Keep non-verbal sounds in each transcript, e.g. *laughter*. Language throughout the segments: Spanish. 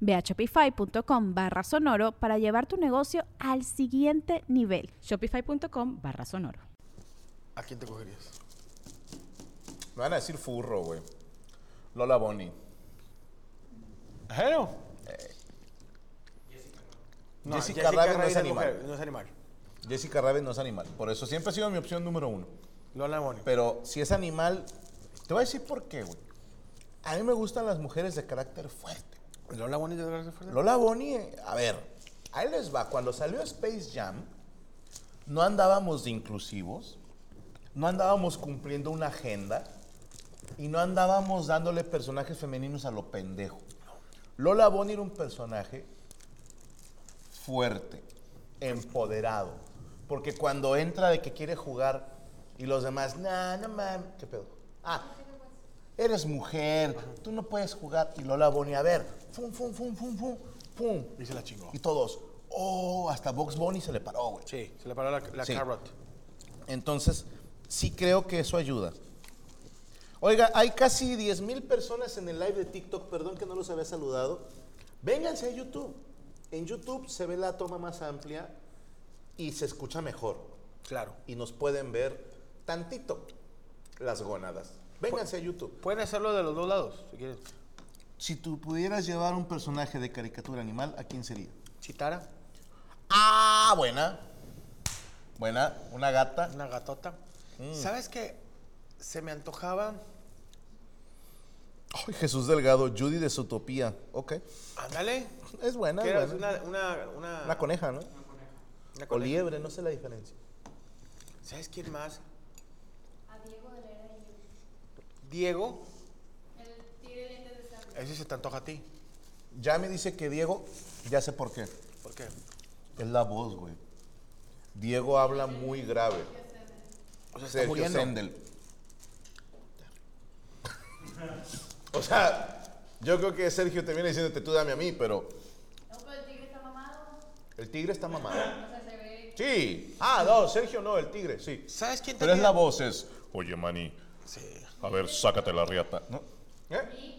Ve a shopify.com barra sonoro para llevar tu negocio al siguiente nivel. Shopify.com barra sonoro. ¿A quién te cogerías? Me van a decir furro, güey. Lola Bonnie. ¿Ajero? Jessica Rabbit no es animal. mujer, no es animal. Jessica Rabbit no es animal. Por eso siempre ha sido mi opción número uno. Lola Bonnie. Pero si es animal, te voy a decir por qué, güey. A mí me gustan las mujeres de carácter fuerte. Lola Bonnie de eh, a ver, ahí les va. Cuando salió Space Jam, no andábamos de inclusivos, no andábamos cumpliendo una agenda y no andábamos dándole personajes femeninos a lo pendejo. Lola Bonnie era un personaje fuerte, empoderado, porque cuando entra de que quiere jugar y los demás, nah, no mames, ¿qué pedo? Ah, eres mujer, tú no puedes jugar. Y Lola Bonnie, a ver, fum, fum, fum, fum, fum, pum. Y se la chingó. Y todos, oh, hasta Box Bunny se le paró, güey. Sí, se le paró la, la Sí. carrot. Entonces, sí creo que eso ayuda. Oiga, hay casi 10 mil personas en el live de TikTok, perdón que no los había saludado. Vénganse a YouTube. En YouTube se ve la toma más amplia y se escucha mejor. Claro. Y nos pueden ver tantito las gónadas. Vénganse a YouTube. Pueden hacerlo de los dos lados, si quieren. Si tú pudieras llevar un personaje de caricatura animal, ¿a quién sería? Chitara, Ah, buena. Buena, una gata. una gatota. Mm. ¿Sabes qué? Se me antojaba. Ay, Jesús Delgado, Judy de Zootopía. Ok. Ándale. Es buena, ¿Qué es era? buena. Una, una, una, Una coneja, ¿no? una O coneja. liebre, no sé la diferencia. ¿Sabes quién más? Diego. Ese se te antoja a ti. Ya me dice que Diego, ya sé por qué. ¿Por qué? Es la voz, güey. Diego habla muy grave. O sea, está Sergio muriendo. Sendel. O sea, yo creo que Sergio te viene diciéndote tú dame a mí, pero. El tigre está mamado. Sí. Ah, no, Sergio no, el tigre, sí. ¿Sabes quién Pero es la voz, es. Oye, Mani, Sí. a ver, sácate la riata. ¿No? ¿Eh?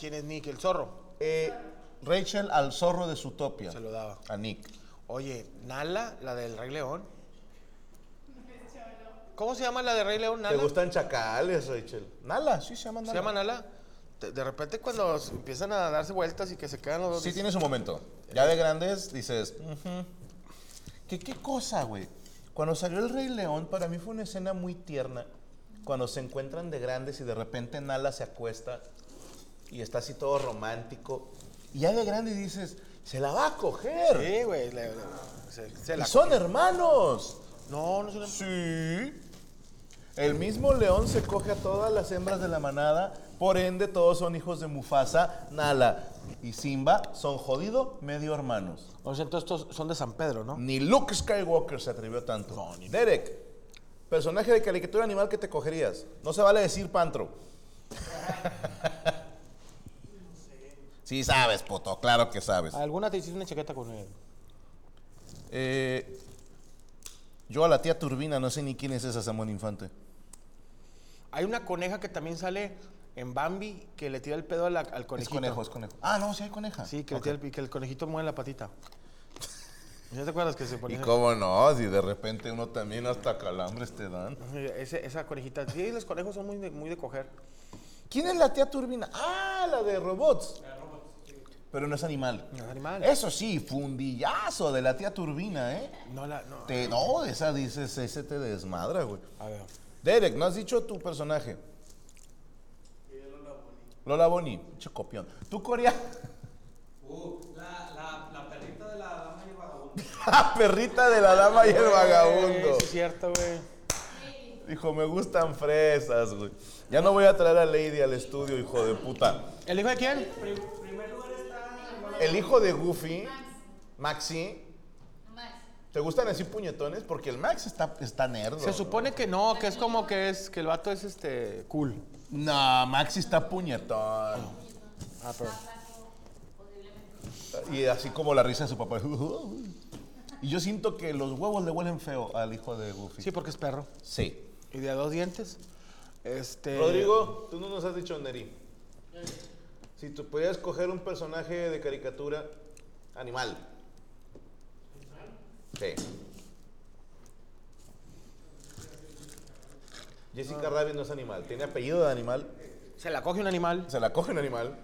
¿Quién es Nick? El zorro. Eh, Rachel al zorro de Zootopia. Se lo daba. A Nick. Oye, Nala, la del Rey León. ¿Cómo se llama la de Rey León? ¿Te Nala. gustan chacales, Rachel? Nala, sí se llama Nala. ¿Se llama Nala? De, de repente cuando empiezan a darse vueltas y que se quedan los dos. Sí tiene su momento. Ya de grandes dices. ¿Qué, ¿Qué cosa, güey? Cuando salió el Rey León, para mí fue una escena muy tierna. Cuando se encuentran de grandes y de repente Nala se acuesta y está así todo romántico. Y ya de grande dices, se la va a coger. Sí, güey. le- le- se, se y la son hermanos. No, no una... Sí. El mismo león se coge a todas las hembras de la manada, por ende todos son hijos de Mufasa, Nala y Simba son jodido medio hermanos. O sea, entonces estos son de San Pedro, ¿no? Ni Luke Skywalker se atrevió tanto. Derek, personaje de caricatura animal que te cogerías. No se vale decir pantro. *laughs* sí sabes, puto, claro que sabes. ¿Alguna te hiciste una chaqueta con él? Eh, yo a la tía Turbina, no sé ni quién es esa Samuel Infante. Hay una coneja que también sale en Bambi que le tira el pedo al Es conejito. conejo, es conejo. Ah, no, sí hay coneja. Sí, que, le tira el, y que el conejito mueve la patita. *laughs* ¿Ya te acuerdas que se Y ponía? cómo no, si de repente uno también hasta calambres te dan. Ese- esa conejita. Sí, los conejos son muy de, muy de coger. ¿Quién es la tía Turbina? Ah, la de robots. Pero no es animal. No es animal. Eso sí, fundillazo de la tía Turbina, ¿eh? No la. No. Te, no, esa dices, ese te desmadra, güey. A ver. Derek, ¿no has dicho tu personaje? Lola Boni. Pinche copión. ¿Tú, Corea? Uh, la, la, la perrita de la dama y el vagabundo. *laughs* La perrita de la dama y el vagabundo. Sí, es cierto, güey. Dijo, me gustan fresas, güey. Ya no voy a traer a Lady al estudio, hijo de puta. ¿El hijo de quién? El hijo de Goofy, Maxi. ¿Te gustan así puñetones? Porque el Max está, está nerdo. Se supone que no, que es como que es que el vato es este cool. No, Maxi está puñetón. Ah, pero. Y así como la risa de su papá. Y yo siento que los huevos le huelen feo al hijo de Goofy. Sí, porque es perro. Sí. Y de a dos dientes. Este. Rodrigo, tú no nos has dicho Neri. Si tú pudieras escoger un personaje de caricatura animal. Sí. Jessica Rabbit no es animal. Tiene apellido de animal. Se la coge un animal. Se la coge un animal.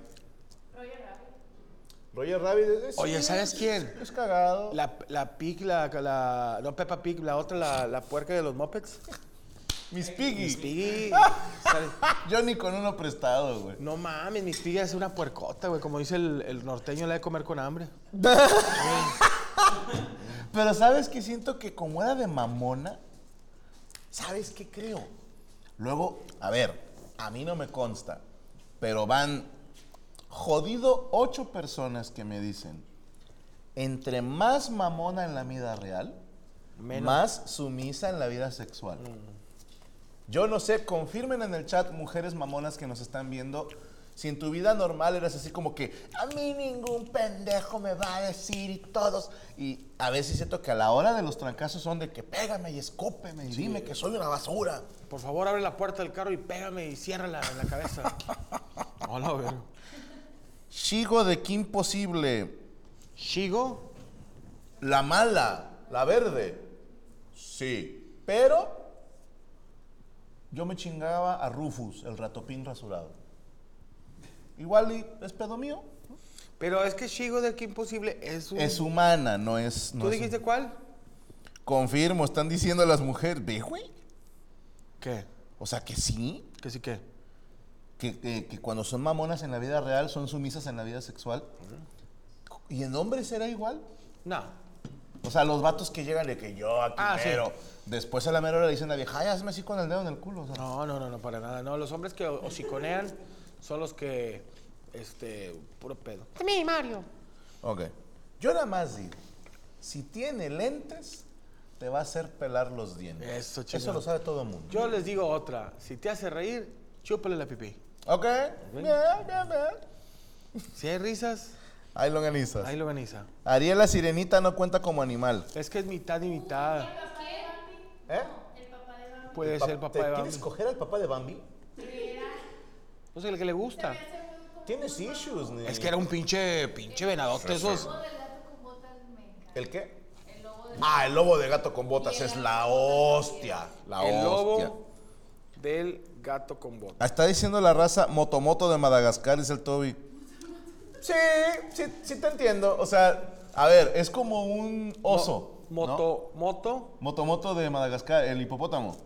Roger Rabbit. Roger Rabbit es. Oye, ¿sabes quién? Es cagado. La, la Pig, la, la. No, Peppa Pig, la otra, la, la puerca de los Muppets. Miss Piggy. Miss Piggy. ¿sabes? *laughs* Yo ni con uno prestado, güey. No mames, Miss Piggy es una puercota, güey. Como dice el, el norteño, la de comer con hambre. *laughs* Pero ¿sabes qué? Siento que como era de mamona, ¿sabes qué creo? Luego, a ver, a mí no me consta, pero van jodido ocho personas que me dicen, entre más mamona en la vida real, Menos. más sumisa en la vida sexual. Yo no sé, confirmen en el chat, mujeres mamonas que nos están viendo, si en tu vida normal eras así como que a mí ningún pendejo me va a decir y todos. Y a veces siento que a la hora de los trancazos son de que pégame y escúpeme y dime que soy una basura. Por favor, abre la puerta del carro y pégame y ciérrala en la cabeza. *laughs* Hola, ver. Shigo de Kim Posible, Shigo. la mala, la verde. Sí, pero yo me chingaba a Rufus, el ratopín rasurado. Igual y es pedo mío. Pero es que Shigo del que imposible es un. Es humana, no es. no ¿Tú es- dijiste cuál? Confirmo, están diciendo las mujeres. Ve, güey. ¿Qué? O sea que sí. ¿Que sí qué? Que, que- que cuando son mamonas en la vida real son sumisas en la vida sexual. ¿Y en hombres será igual? No. O sea, los vatos que llegan de que yo aquí Ah, sí. mero. Después a la mera hora le dicen a la vieja, ay, hazme así con el dedo en el culo. o sea. No, no, no, no, para nada. No, los hombres que hociconean son los que. Este. Puro pedo. Mí, Mario. Ok. Yo nada más digo, si tiene lentes, te va a hacer pelar los dientes. Eso, Eso chingón. lo sabe todo el mundo. Yo les digo otra. Si te hace reír, chúpale la pipí. Ok. Bien, bien, bien. Si hay risas, Ahí lo organizas. ahí lo organiza. Ariel la sirenita no cuenta como animal. Es que es mitad y mitad. ¿Eh? Puede ser el papá de Bambi. ¿Quieres coger al papá de Bambi? Pues el que le gusta. Tienes issues, ni- Es que era un pinche, pinche venadote esos. ¿El qué? Ah, el lobo de gato con botas es la hostia. La El hostia. lobo del gato con botas. Está diciendo la raza Motomoto de Madagascar, dice el Toby. Sí, sí, sí te entiendo. O sea, a ver, es como un oso. ¿no? Moto, moto. Motomoto de Madagascar, el hipopótamo.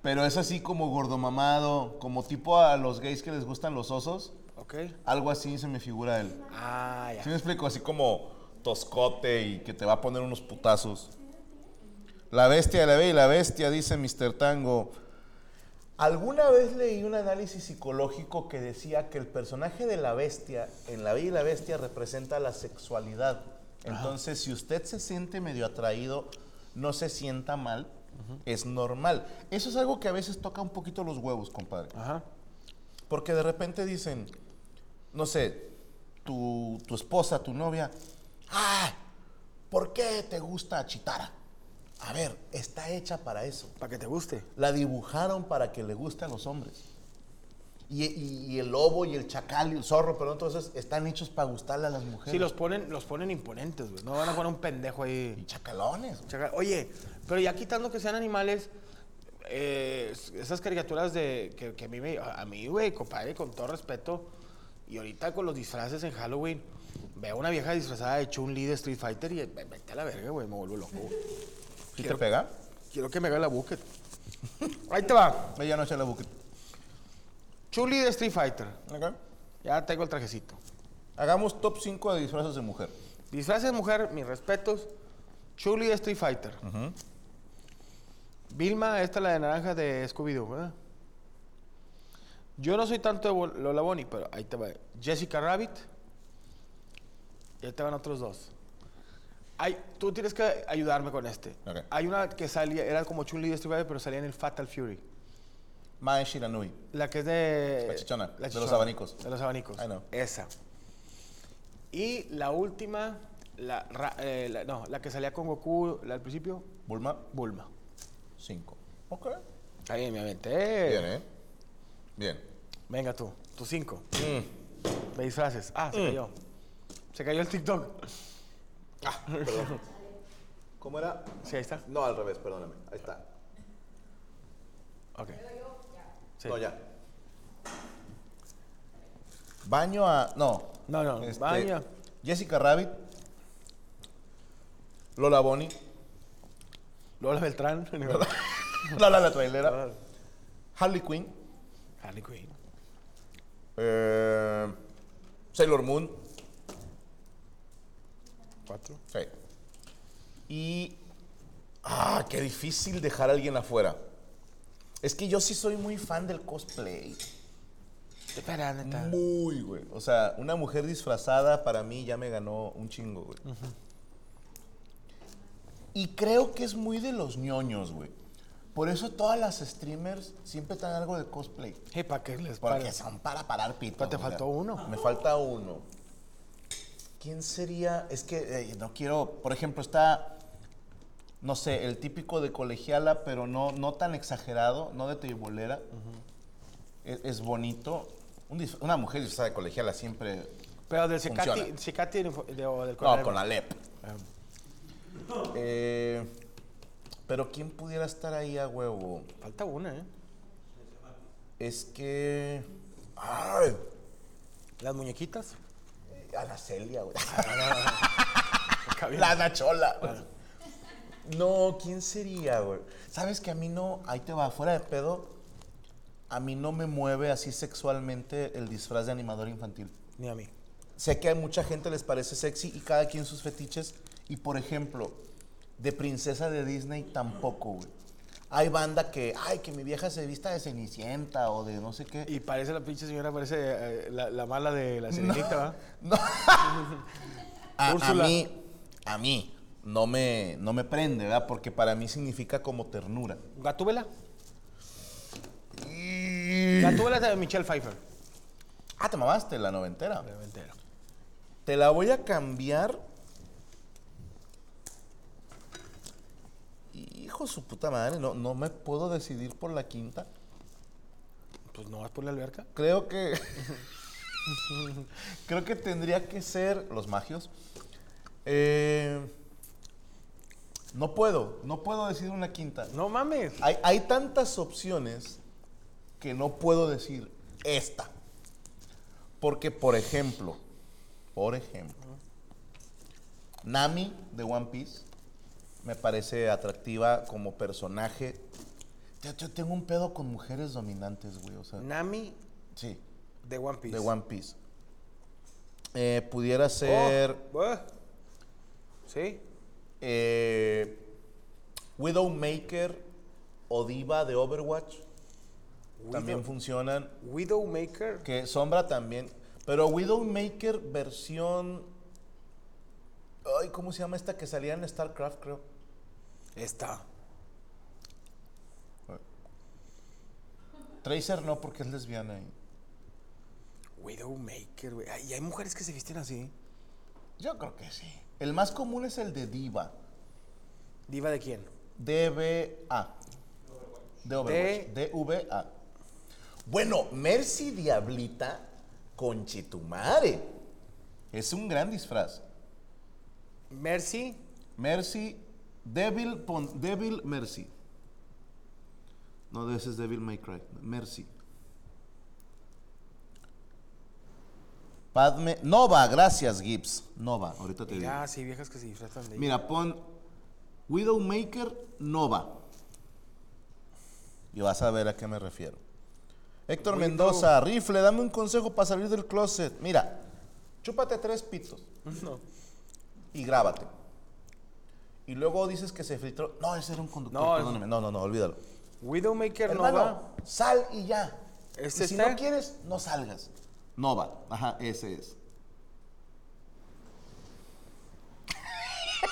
Pero es así como gordomamado, como tipo a los gays que les gustan los osos. Ok. Algo así se me figura él. Ah, ya. ¿Sí me explico? Así como toscote y que te va a poner unos putazos. La bestia, la bella y la bestia, dice Mr. Tango. Alguna vez leí un análisis psicológico que decía que el personaje de la bestia en La Bella y la Bestia representa la sexualidad. Entonces, si usted se siente medio atraído, no se sienta mal, es normal. Eso es algo que a veces toca un poquito los huevos, compadre. Ajá. Porque de repente dicen, no sé, tu, tu esposa, tu novia, ah, ¿por qué te gusta Chitara? A ver, está hecha para eso. Para que te guste. La dibujaron para que le guste a los hombres. Y, y- y el lobo y el chacal y el zorro, pero entonces están hechos para gustarle a las mujeres. Sí, los ponen, los ponen imponentes, güey. No van a poner un pendejo ahí. Y chacalones. Chaca- Oye, pero ya quitando que sean animales, eh, esas caricaturas de que, que a mí, me- a mí, güey, compadre, con todo respeto, Y ahorita con los disfraces en Halloween, veo una vieja disfrazada de Chun-Li de Street Fighter y ve- vete a la verga, güey, me vuelvo loco. güey. ¿Sí te pega? Quiero que me haga la bucket. *laughs* Ahí te va. Ella no echa la bucket. Chun-Li de Street Fighter. Ok. Ya tengo el trajecito. Hagamos top 5 de disfraces de mujer. Disfraces de mujer, mis respetos. Chun-Li de Street Fighter. Vilma, esta la de naranja de Scooby-Doo. Yo no soy tanto de Lola Bonnie, pero ahí te va. Jessica Rabbit. Y ahí te van otros dos. Hay, tú tienes que ayudarme con este. Hay una que salía, era como Chun-Li de pero salía en el Fatal Fury. Mae Shiranui. La que es de... La chichona, de los abanicos. De los abanicos. I know. Esa. Y la última, la, ra- eh, la- no, la que salía con Goku la- al principio, Bulma, Bulma. 5. Ok. Ahí me aventé. Bien, ¿eh? Bien. Venga tú, tus cinco. Mm. De disfraces. Ah, se cayó. Se cayó el TikTok. Ah, perdón. ¿Cómo era? Sí, ahí está. No, al revés, perdóname. Ahí está. Ok. Sí. No, ya. Baño a. No. No, no, Este, baño. Jessica Rabbit. Lola Bonnie. Lola Beltrán. *laughs* Lola la trailera. Harley Quinn. Harley Quinn. eh, Sailor Moon. Cuatro. Sí. Y. Ah, qué difícil dejar a alguien afuera. Es que yo sí soy muy fan del cosplay. Espera, neta. Muy, güey. O sea, una mujer disfrazada para mí ya me ganó un chingo, güey. Y creo que es muy de los ñoños, güey. Por eso todas las streamers siempre traen algo de cosplay. Hey, ¿para qué les Porque pares? son para parar pito. Pero te faltó uno. Me falta uno. ¿Quién sería? Es que eh, no quiero. Por ejemplo, está. No sé, el típico de colegiala, pero no, no tan exagerado, no de teibolera. es, es bonito. Un una mujer disfrazada de colegiala siempre. Pero del. Cecati de- de- o del No, con Alep. Eh, pero ¿quién pudiera estar ahí a huevo? Falta una, ¿eh? Es que. ¡Ay! Las muñequitas. A la Celia, güey. Viene. La Nachola. No, ¿quién sería, güey? Sabes que a mí no, ahí te va, fuera de pedo, a mí no me mueve así sexualmente el disfraz de animador infantil. Ni a mí. Sé que a mucha gente les parece sexy y cada quien sus fetiches. Y por ejemplo, de princesa de Disney tampoco, güey. Hay banda que, ay, que mi vieja se vista de Cenicienta o de no sé qué. Y parece la pinche señora, parece eh, la, la mala de la sirenita, ¿va? *laughs* A, a Úrsula. mí, a mí, no me, no me prende, ¿verdad? Porque para mí significa como ternura. Gatúbela. Gatúbela es de Michelle Pfeiffer. Ah, te mamaste la noventera. Entero. Te la voy a cambiar. Hijo su puta madre, no, no me puedo decidir por la quinta. Pues no vas por la alberca. Creo que. *laughs* creo que tendría que ser los magios. Eh, no puedo, no puedo decidir una quinta. No mames. Hay, hay tantas opciones que no puedo decir esta. Porque, por ejemplo, por ejemplo, Nami de One Piece me parece atractiva como personaje. Yo, yo tengo un pedo con mujeres dominantes, güey. O sea, Nami sí, de One Piece. de One Piece. Eh, pudiera ser Oh. Sí. eh, Widowmaker o Diva de Overwatch. También funcionan. Widowmaker. Que Sombra también. Pero Widowmaker versión. Ay, ¿cómo se llama esta que salía en StarCraft, creo? Está. Tracer no, porque es lesbiana. Widowmaker, güey. Y hay mujeres que se visten así. Yo creo que sí. El más común es el de Diva. ¿Diva de quién? DBA. De Overwatch. DVA. Bueno, Mercy Diablita con Chitumare. Es un gran disfraz. Mercy. Mercy, Devil, pon Devil Mercy. No, ese es Devil May Cry. Mercy. Padme. Nova, gracias, Gibbs. Nova, ahorita te digo. Ah, sí, viejas que se disfrazan de Mira, pon Widowmaker Nova. Y vas a ver a qué me refiero. Héctor Widow- Mendoza, rifle, dame un consejo para salir del closet. Mira, chúpate tres pitos *laughs* No. Y grábate. Y luego dices que se filtró. No, ese era un conductor, No, perdóname. No, no, no, olvídalo. Widowmaker Hermano, Nova. sal y ya. ¿Este y si no quieres, no salgas. Nova, ajá, ese es.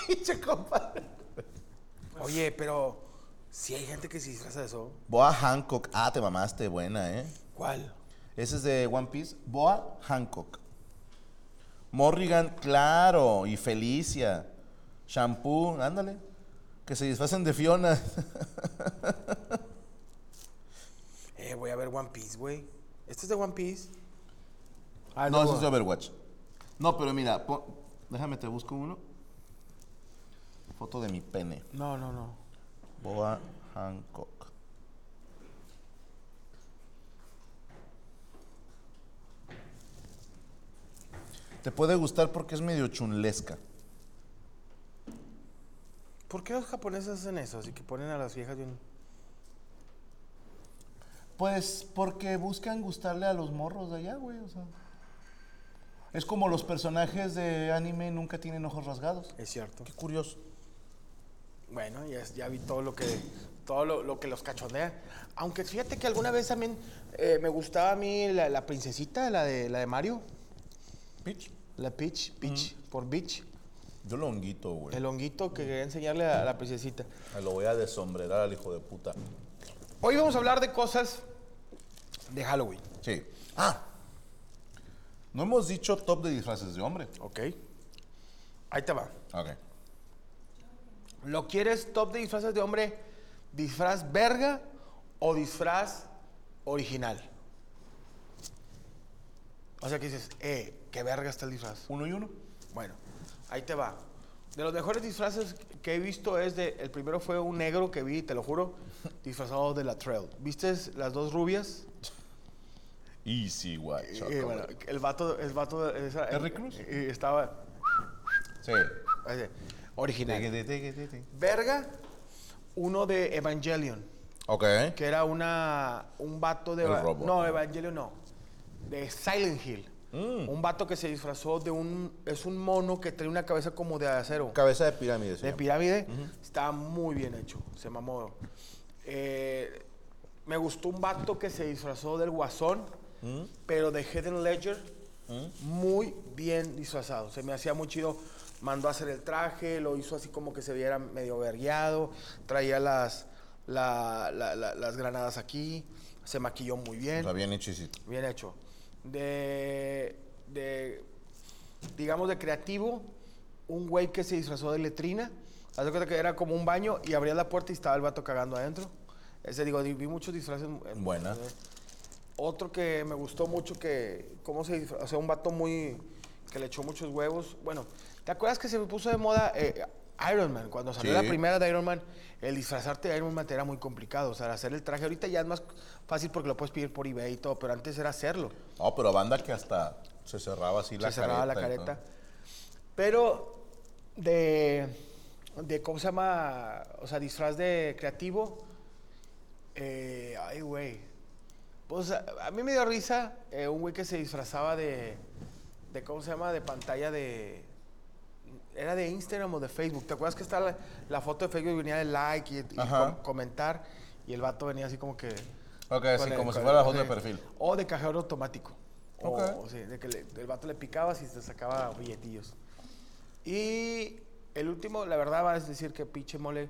*laughs* Oye, pero si hay gente que se disfraza de eso. Boa Hancock. Ah, te mamaste, buena, ¿eh? ¿Cuál? Ese es de One Piece. Boa Hancock. Morrigan, claro. Y Felicia. Shampoo, ándale. Que se disfracen de Fiona. *laughs* Eh, voy a ver One Piece, güey. ¿Este es de One Piece? Ah, no, ese es de Overwatch. No, pero mira, pon- déjame te busco uno. Foto de mi pene. No, no, no. Boa Hancock. Te puede gustar porque es medio chunlesca. ¿Por qué los japoneses hacen eso? Así que ponen a las viejas bien. Pues porque buscan gustarle a los morros de allá, güey. O sea. Es como los personajes de anime nunca tienen ojos rasgados. Es cierto. Qué curioso. Bueno, ya, ya vi todo lo que todo lo, lo que los cachondea. Aunque fíjate que alguna vez también eh, me gustaba a mí la, la princesita, la de la de Mario, Pitch. La Peach, Peach, por Beach, Yo lo honguito, güey. el honguito que quería enseñarle a la princesita. Me lo voy a desombrerar al hijo de puta. Hoy vamos a hablar de cosas de Halloween, Sí. Ah. No hemos dicho top de disfraces de hombre. ¿ok? Ahí te va. Ok. ¿Lo quieres top de disfraces de hombre, disfraz verga o disfraz original? O sea que dices, eh, qué verga está el disfraz. Uno y uno. Bueno, ahí te va. De los mejores disfraces que he visto es de. El primero fue un negro que vi, te lo juro, disfrazado de la Trail. ¿Viste las dos rubias? Easy, güey. Eh, bueno, el vato, el vato esa- ¿Terry Crews? eh, estaba Sí. eh, original. Teque, teque, teque, teque. Verga, uno de Evangelion, Ok. que era una un vato de El robot. no Evangelion no, de Silent Hill. Mm. Un vato que se disfrazó de un es un mono que trae una cabeza como de acero. Cabeza de pirámide, de señor. pirámide. Estaba muy bien hecho. Se mamó. Eh, me gustó un vato que se disfrazó del guasón, Mm. pero de Hidden Ledger. Muy bien disfrazado. Se me hacía muy chido. Mandó a hacer el traje, lo hizo así como que se viera medio vergueado. Traía las, la- la- la- las granadas aquí. Se maquilló muy bien. Está bien hechicito. Bien hecho. De, de, digamos, de creativo, un güey que se disfrazó de letrina. Haz de cuenta que era como un baño y abría la puerta y estaba el vato cagando adentro. Ese, digo, di- vi muchos disfraces. Buena. eh. Otro que me gustó mucho que, cómo se disfrazó, o sea, un vato muy, que le echó muchos huevos. Bueno, ¿te acuerdas que se me puso de moda eh, Iron Man? Cuando salió Sí. la primera de Iron Man, el disfrazarte de Iron Man era muy complicado. O sea, hacer el traje ahorita ya es más fácil porque lo puedes pedir por eBay y todo, pero antes era hacerlo. No, pero banda que hasta se cerraba así la se cerraba la careta y todo. careta. Pero de, de, ¿cómo se llama? O sea, disfraz de creativo. eh, ay, güey. Pues a, a mí me dio risa eh, un güey que se disfrazaba de, de, ¿cómo se llama? De pantalla de... Era de Instagram o de Facebook. ¿Te acuerdas que está la, la foto de Facebook y venía de like y, y com- comentar? Y el vato venía así como que... Ok, sí, el- como si fuera la foto de sí. perfil. O de cajero automático. O- Ok. O, sí, de que le- el vato le picabas y te sacaba billetillos. Y el último, la verdad, va a decir que pinche mole.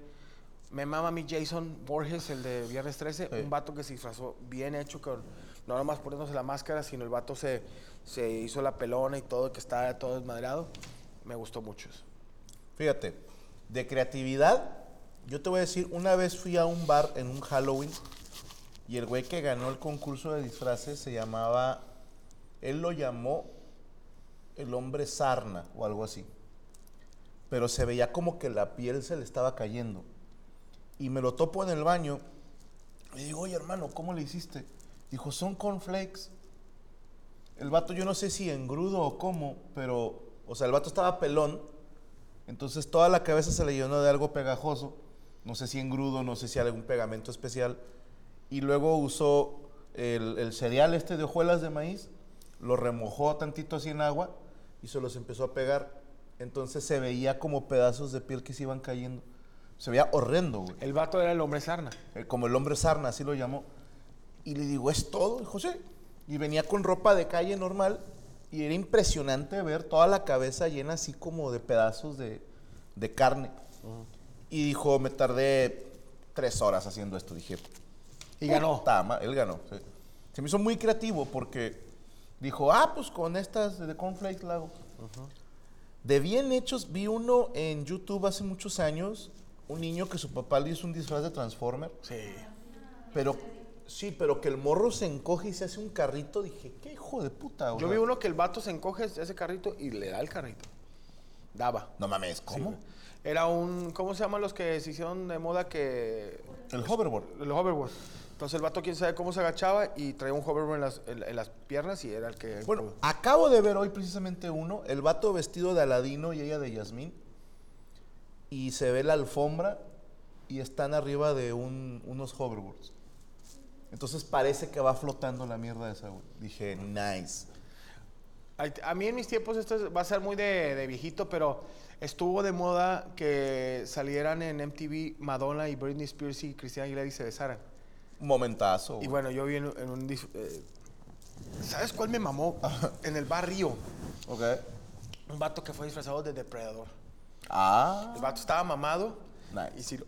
Me mama a mí Jason Borges, el de Viernes 13. Sí. Un vato que se disfrazó bien hecho, con, no nomás poniéndose la máscara, sino el vato se, se hizo la pelona y todo, que está todo desmadrado. Me gustó mucho eso. Fíjate, de creatividad, yo te voy a decir, una vez fui a un bar en un Halloween y el güey que ganó el concurso de disfraces se llamaba, él lo llamó el hombre sarna o algo así. Pero se veía como que la piel se le estaba cayendo. Y me lo topo en el baño y digo, oye hermano, ¿cómo le hiciste? Dijo, son cornflakes. El vato, yo no sé si engrudo o cómo, pero, o sea, el vato estaba pelón, entonces toda la cabeza se le llenó de algo pegajoso, no sé si engrudo, no sé si algún pegamento especial, y luego usó el, el cereal este de hojuelas de maíz, lo remojó tantito así en agua y se los empezó a pegar. Entonces se veía como pedazos de piel que se iban cayendo. Se veía horrendo, güey. El vato era el hombre sarna. Eh, como el hombre sarna, así lo llamó. Y le digo, ¿es todo? Dijo, sí. Y venía con ropa de calle normal y era impresionante ver toda la cabeza llena así como de pedazos de, de carne. Y dijo, me tardé tres horas haciendo esto. Dije, Y ganó. Puta ma- él ganó. sí. Se me hizo muy creativo porque dijo, ah, pues con estas de cornflakes la hago. De bien hechos, vi uno en YouTube hace muchos años, un niño que su papá le hizo un disfraz de Transformer, Sí. pero sí, pero que el morro se encoge y se hace un carrito. Dije, qué hijo de puta. o Yo vi uno que el vato se encoge de ese carrito y le da el carrito. Daba. No mames, ¿cómo? Sí, güey. Era un. ¿Cómo se llaman los que se hicieron de moda que. el hoverboard. El hoverboard. Entonces el vato, quién sabe cómo se agachaba y traía un hoverboard en las, en- en las piernas y era el que. Bueno, acabo de ver hoy precisamente uno, el vato vestido de Aladino y ella de Yasmín. Y se ve la alfombra y están arriba de un- unos hoverboards. Entonces parece que va flotando la mierda esa, güey. Dije, nice. A mí en mis tiempos esto es- va a ser muy de, de viejito, pero estuvo de moda que salieran en MTV Madonna y Britney Spears y Cristina Aguilera y se besaran. Momentazo. Y bueno, yo vi en, en un... eh, ¿Sabes cuál me mamó? en el barrio. Ok. Un vato que fue disfrazado de depredador. Ah. El vato estaba mamado. Nice. Y si lo,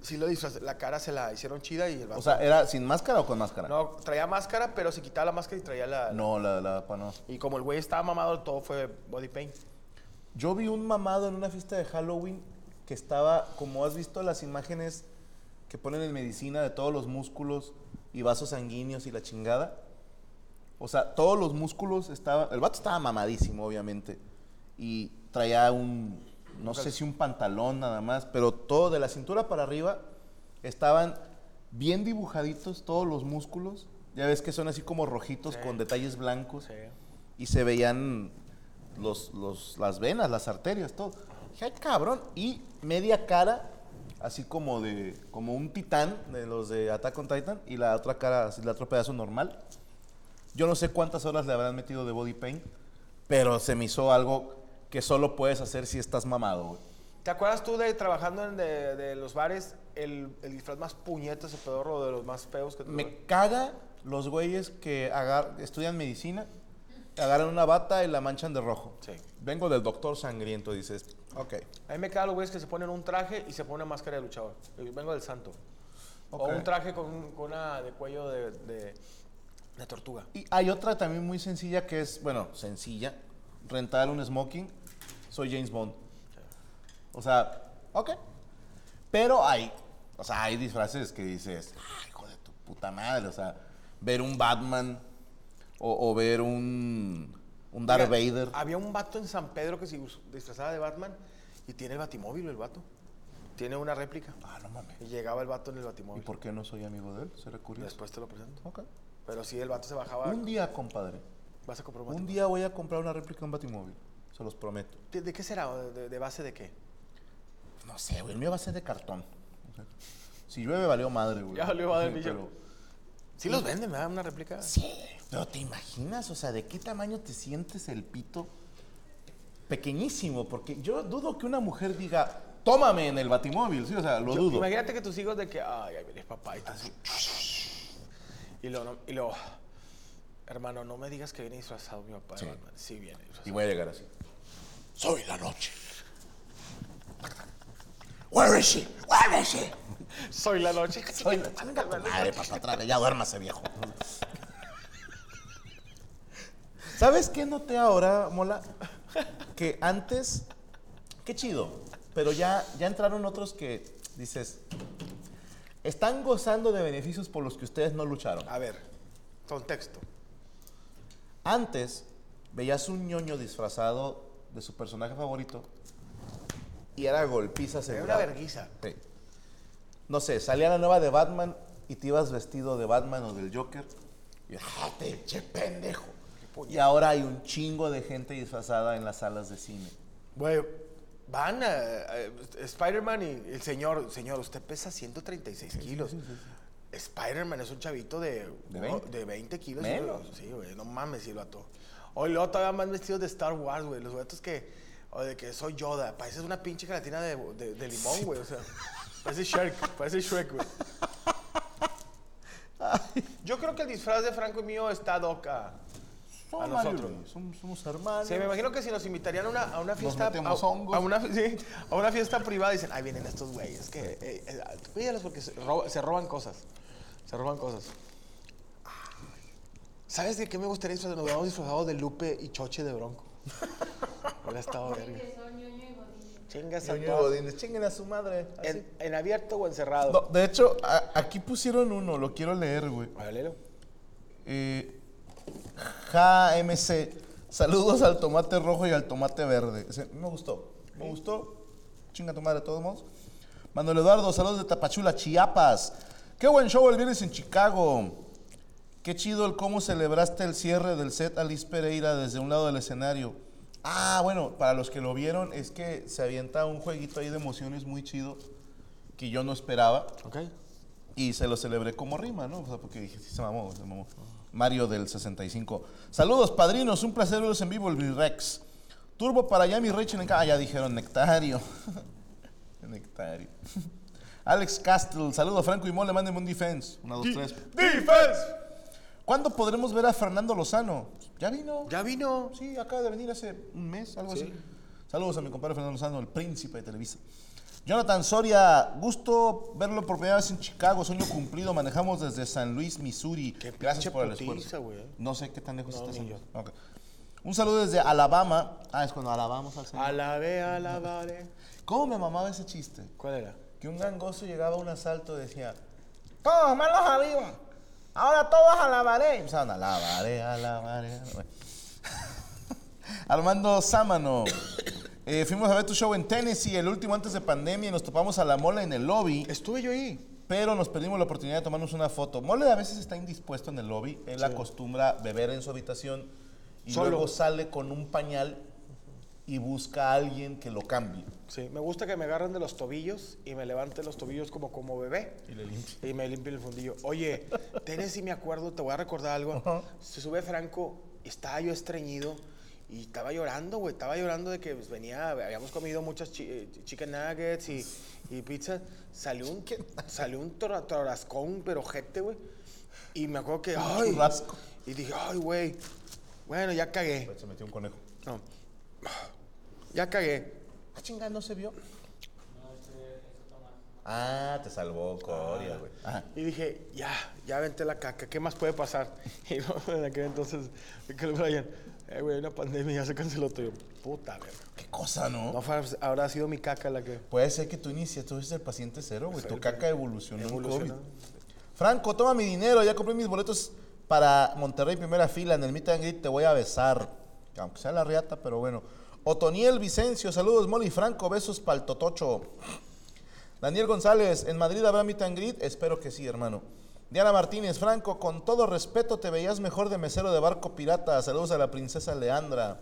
sí lo disfraz- la cara se la hicieron chida y el vato... O sea, ¿era sin máscara o con máscara? no, traía máscara, pero se quitaba la máscara y traía la... No, la, la, pa, no. Y como el güey estaba mamado, todo fue body paint. Yo vi un mamado en una fiesta de Halloween que estaba, como has visto las imágenes que ponen en medicina de todos los músculos y vasos sanguíneos y la chingada. O sea, todos los músculos estaban. El vato estaba mamadísimo, obviamente. Y traía un. No sé si un pantalón nada más, pero todo de la cintura para arriba estaban bien dibujaditos todos los músculos. Ya ves que son así como rojitos Sí. con detalles blancos Sí. y se veían los, los- las venas, las arterias, todo. Dije, "Ay, cabrón. Y media cara, así como de como un titán de los de Attack on Titan, y la otra cara, así, el otro pedazo normal. Yo no sé cuántas horas le habrán metido de body paint, pero se me hizo algo que solo puedes hacer si estás mamado, güey. ¿Te acuerdas tú de trabajando en de, de los bares, el, el disfraz más puñetas, el pedorro de los más feos que te Me caga los güeyes que agar- estudian medicina, agarran una bata y la manchan de rojo. Sí. Vengo del doctor sangriento, dices, ok. A mí me cagan los güeyes que se ponen un traje y se ponen una máscara de luchador. Yo vengo del santo. O Ok. un traje con, con una de cuello de, de, de tortuga. Y hay otra también muy sencilla que es, bueno, sencilla, rentar un smoking, soy James Bond. O sea, ok. Pero hay, o sea, hay disfraces que dices, ay, hijo de tu puta madre, o sea, ver un Batman o, o ver un, un Darth Vader. Había un vato en San Pedro que se disfrazaba de Batman y tiene el batimóvil el vato. Tiene una réplica. Ah, no mames. Y llegaba el vato en el ¿Y batimóvil. por qué no soy amigo de él? ¿Será curioso? Después te lo presento. Ok. Pero sí, el vato se bajaba. Un día, compadre, Vas a comprar un un día voy a comprar una réplica de un Batimóvil, se los prometo. ¿De, de qué será? ¿O ¿De, de base de qué? No sé, güey, el mío va a ser de cartón. Si llueve, valió madre, güey. Ya valió madre, Sí, pero- Sí los venden, ¿verdad? Una réplica. Sí, pero ¿te imaginas? O sea, ¿de qué tamaño te sientes el pito? Pequeñísimo, porque yo dudo que una mujer diga, tómame en el batimóvil, sí, o sea, lo Yo- dudo. Imagínate que tus hijos de que, ay, viene papá y tú así. *laughs* Y luego, no- y luego, hermano, no me digas que viene disfrazado mi papá. Sí. Batman". Sí viene Y disfrazado. voy a llegar así. Soy la noche. Where is she? Where is she? Soy la noche. *laughs* Soy la tu madre, papá, vez, ya duérmase, viejo. *laughs* ¿Sabes qué noté ahora, Mola? Que antes, qué chido, pero ya, ya entraron otros que dices, están gozando de beneficios por los que ustedes no lucharon. A ver, contexto. Antes, veías un ñoño disfrazado de su personaje favorito y era golpiza Era una verguiza. Sí. No sé, salía la nueva de Batman y te ibas vestido de Batman o del Joker. Y ah, pinche pendejo. Y ahora hay un chingo de gente disfrazada en las salas de cine. Güey, van a, a- Spider-Man y el señor, señor, usted pesa 136 kilos. Spider-Man es un chavito de, ¿De uno- 20? de 20 kilos. Menos. Sí, güey, no mames, si lo ató. Hoy luego todavía más vestidos de Star Wars, güey. Los güeyes que, o de que soy Yoda. Pareces una pinche gelatina de, de- de limón, güey. O sea, parece Shrek, parece Shrek, güey. Yo creo que el disfraz de Franco y mío está doca. A nosotros. Somos, somos hermanos. Sí, me imagino que si nos invitarían a una, a una fiesta. a, una, *laughs* sí, a una fiesta privada, dicen, ahí vienen estos güeyes. Que, eh, eh, cuídalos porque se, roba- se roban cosas. Se roban cosas. ¿Sabes de qué me gustaría disfrazar? Nos hubiéramos disfrazado de Lupe y Choche de Bronco. *laughs* Hubiera estado verga. Chingas a Ñoño todos. Godínez, chinguen a su madre. así. ¿En, en abierto o encerrado? No, de hecho, a- aquí pusieron uno, lo quiero leer, güey. A ver, léelo. Eh, JMC. Saludos al tomate rojo y al tomate verde. Ese, me gustó. Me gustó. Chinga tu madre de todos modos. Manuel Eduardo, saludos de Tapachula, Chiapas. Qué buen show el viernes en Chicago. Qué chido el cómo celebraste el cierre del set Alice Pereira desde un lado del escenario. Ah, bueno, para los que lo vieron, es que se avienta un jueguito ahí de emociones muy chido que yo no esperaba. Ok. Y se lo celebré como rima, ¿no? O sea, porque dije, sí, se mamó, se mamó. Mario del 65. Saludos, padrinos. Un placer verlos en vivo, el Rex. Turbo para allá, mi Rachel. Ah, ya dijeron Nectario. *laughs* nectario. *laughs* Alex Castle. Saludos, Franco y Mole. Mándenme un defense. Una, dos, tres. ¡Defense! ¿Cuándo podremos ver a Fernando Lozano? ¿Ya vino? Ya vino. Sí, acaba de venir hace un mes, algo Sí. así. Saludos a mi compadre Fernando Lozano, el príncipe de Televisa. Jonathan Soria, gusto verlo por primera vez en Chicago, sueño cumplido. Manejamos desde San Luis, Missouri. Qué Gracias por el esfuerzo. güey. No sé qué tan lejos No, está San Luis. Un saludo desde Alabama. Ah, es cuando alabamos al Señor. Alabé, alabare. ¿Cómo me mamaba ese chiste? ¿Cuál era? Que un gangoso llegaba a un asalto y decía, todos malos arriba, ahora todos alabaré. Y empezaban, alabaré, alabaré. alabaré". *laughs* Armando Sámano, eh, fuimos a ver tu show en Tennessee, el último antes de pandemia, y nos topamos a la mole en el lobby, Estuve yo ahí. pero nos perdimos la oportunidad de tomarnos una foto. Mole a veces está indispuesto en el lobby, él acostumbra beber en su habitación y Solo. luego sale con un pañal y busca a alguien que lo cambie. Sí, me gusta que me agarren de los tobillos y me levanten los tobillos como, como bebé. Y le limpie. Y me limpien el fundillo. Oye, Tennessee, me acuerdo, te voy a recordar algo. Se sube Franco, estaba yo estreñido y estaba llorando, güey. Estaba llorando de que pues, venía, habíamos comido muchas chi- eh, chicken nuggets y, y pizza. Salió un, salió un tora- torascón, pero gente, güey. Y me acuerdo que, ay. Y dije, ay, güey. Bueno, ya cagué. Se metió un conejo. No. Ya cagué. Ah, chingada, no se vio. Ah, te salvó Coria, güey. Ajá. Y dije, ya, ya aventé la caca, ¿qué más puede pasar? *laughs* Y no, en aquel entonces, que el Brian, eh, güey, una pandemia, ya se canceló todo. Puta, verga. Qué cosa, ¿no? No fue, habrá sido mi caca la que... Puede ser que tú inicias, tú eres el paciente cero, güey. Tu el caca evolucionó en evolucionó. COVID. Franco, toma mi dinero. Ya compré mis boletos para Monterrey primera fila. En el Meet and Greet te voy a besar. Aunque sea la riata, pero bueno. Otoniel Vicencio, saludos, Molly Franco, besos pa'l totocho. Daniel González, ¿en Madrid habrá Meet and Greet? Espero que sí, hermano. Diana Martínez, Franco, con todo respeto, te veías mejor de mesero de barco pirata. Saludos a la princesa Leandra.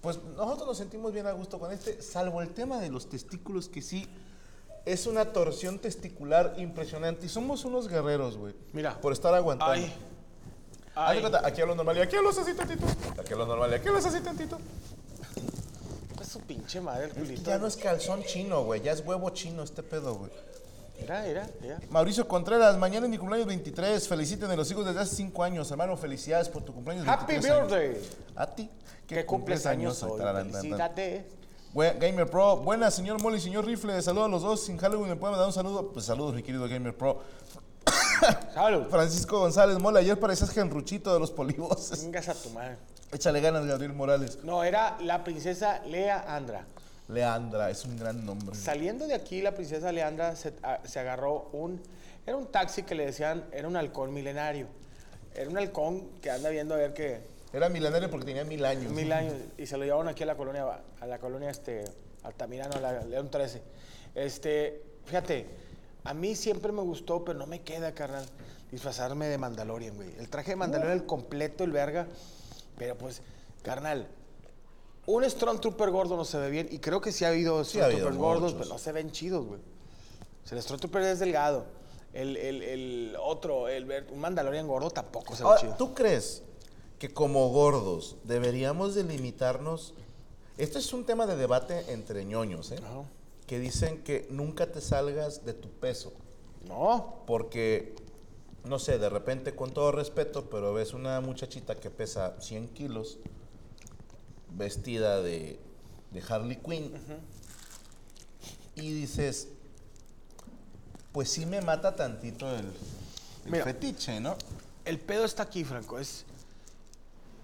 Pues nosotros nos sentimos bien a gusto con este, salvo el tema de los testículos, que sí es una torsión testicular impresionante. Y somos unos guerreros, güey. Mira. Por estar aguantando. Ay. Ay. cuenta, aquí a lo normal y aquí a los así tantito. Aquí a lo normal y aquí a los así tantito. Su pinche madre el Es que culito. ya no es calzón chino, güey. Ya es huevo chino este pedo, güey. Mira, mira, mira. Mauricio Contreras, mañana es mi cumpleaños 23. Feliciten a los hijos desde hace 5 años. Hermano, felicidades por tu cumpleaños Happy 23 años. birthday. A ti. Que cumples años hoy. Felicidades. Gamer Pro, buenas señor Molly, señor Rifle, saludos a los dos, sin Halloween, ¿me pueden dar un saludo? Pues saludos mi querido Gamer Pro. *coughs* Salud. Francisco González Mola, ayer parecías genruchito de los poliboses. Vengas a tu madre. Échale ganas, Gabriel Morales. No, era la princesa Lea Andra. Leandra, es un gran nombre. Saliendo de aquí, la princesa Leandra se, a- se agarró un... Era un taxi que le decían, era un halcón milenario. Era un halcón que anda viendo a ver que... Era milenario porque tenía mil años. Mil años. Y se lo llevaron aquí a la colonia, a la colonia este, Altamirano, a la León 13. Este, fíjate, a mí siempre me gustó, pero no me queda, carnal, disfrazarme de Mandalorian, güey. El traje de Mandalorian, el completo, el verga. Pero pues, carnal, un Stormtrooper gordo no se ve bien. Y creo que sí ha habido Sí ha habido Stormtroopers gordos, muchos. pero no se ven chidos, güey. O sea, el Stormtrooper es delgado. El, el- el otro, el, un Mandalorian gordo tampoco se ve Ahora, chido. ¿tú crees que como gordos deberíamos delimitarnos? Este es un tema de debate entre ñoños, ¿eh? Ajá. Que dicen que nunca te salgas de tu peso. No. Porque, no sé, de repente, con todo respeto, pero ves una muchachita que pesa 100 kilos, vestida de, de Harley Quinn, y dices, pues sí me mata tantito el, el Mira. fetiche, ¿no? El pedo está aquí, Franco. Es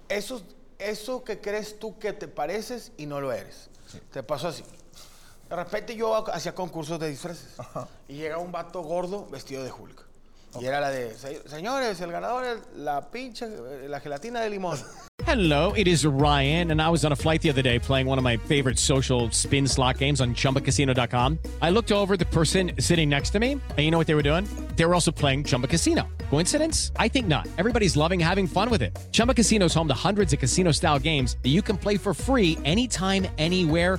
eso, eso que crees tú que te pareces y no lo eres. Te pasó así. De repente yo hacía concursos de disfraces. Y llega un vato gordo vestido de Hulk. Y era la de, señores, el ganador es la pinche, eh, la gelatina de limón. *laughs* Hello, it is Ryan, and I was on a flight the other day playing one of my favorite social spin slot games on chumbacasino.com. I looked over the person sitting next to me, and you know what they were doing? They were also playing Chumba Casino. Coincidence? I think not. Everybody's loving having fun with it. Chumba Casino is home to hundreds of casino style games that you can play for free anytime, anywhere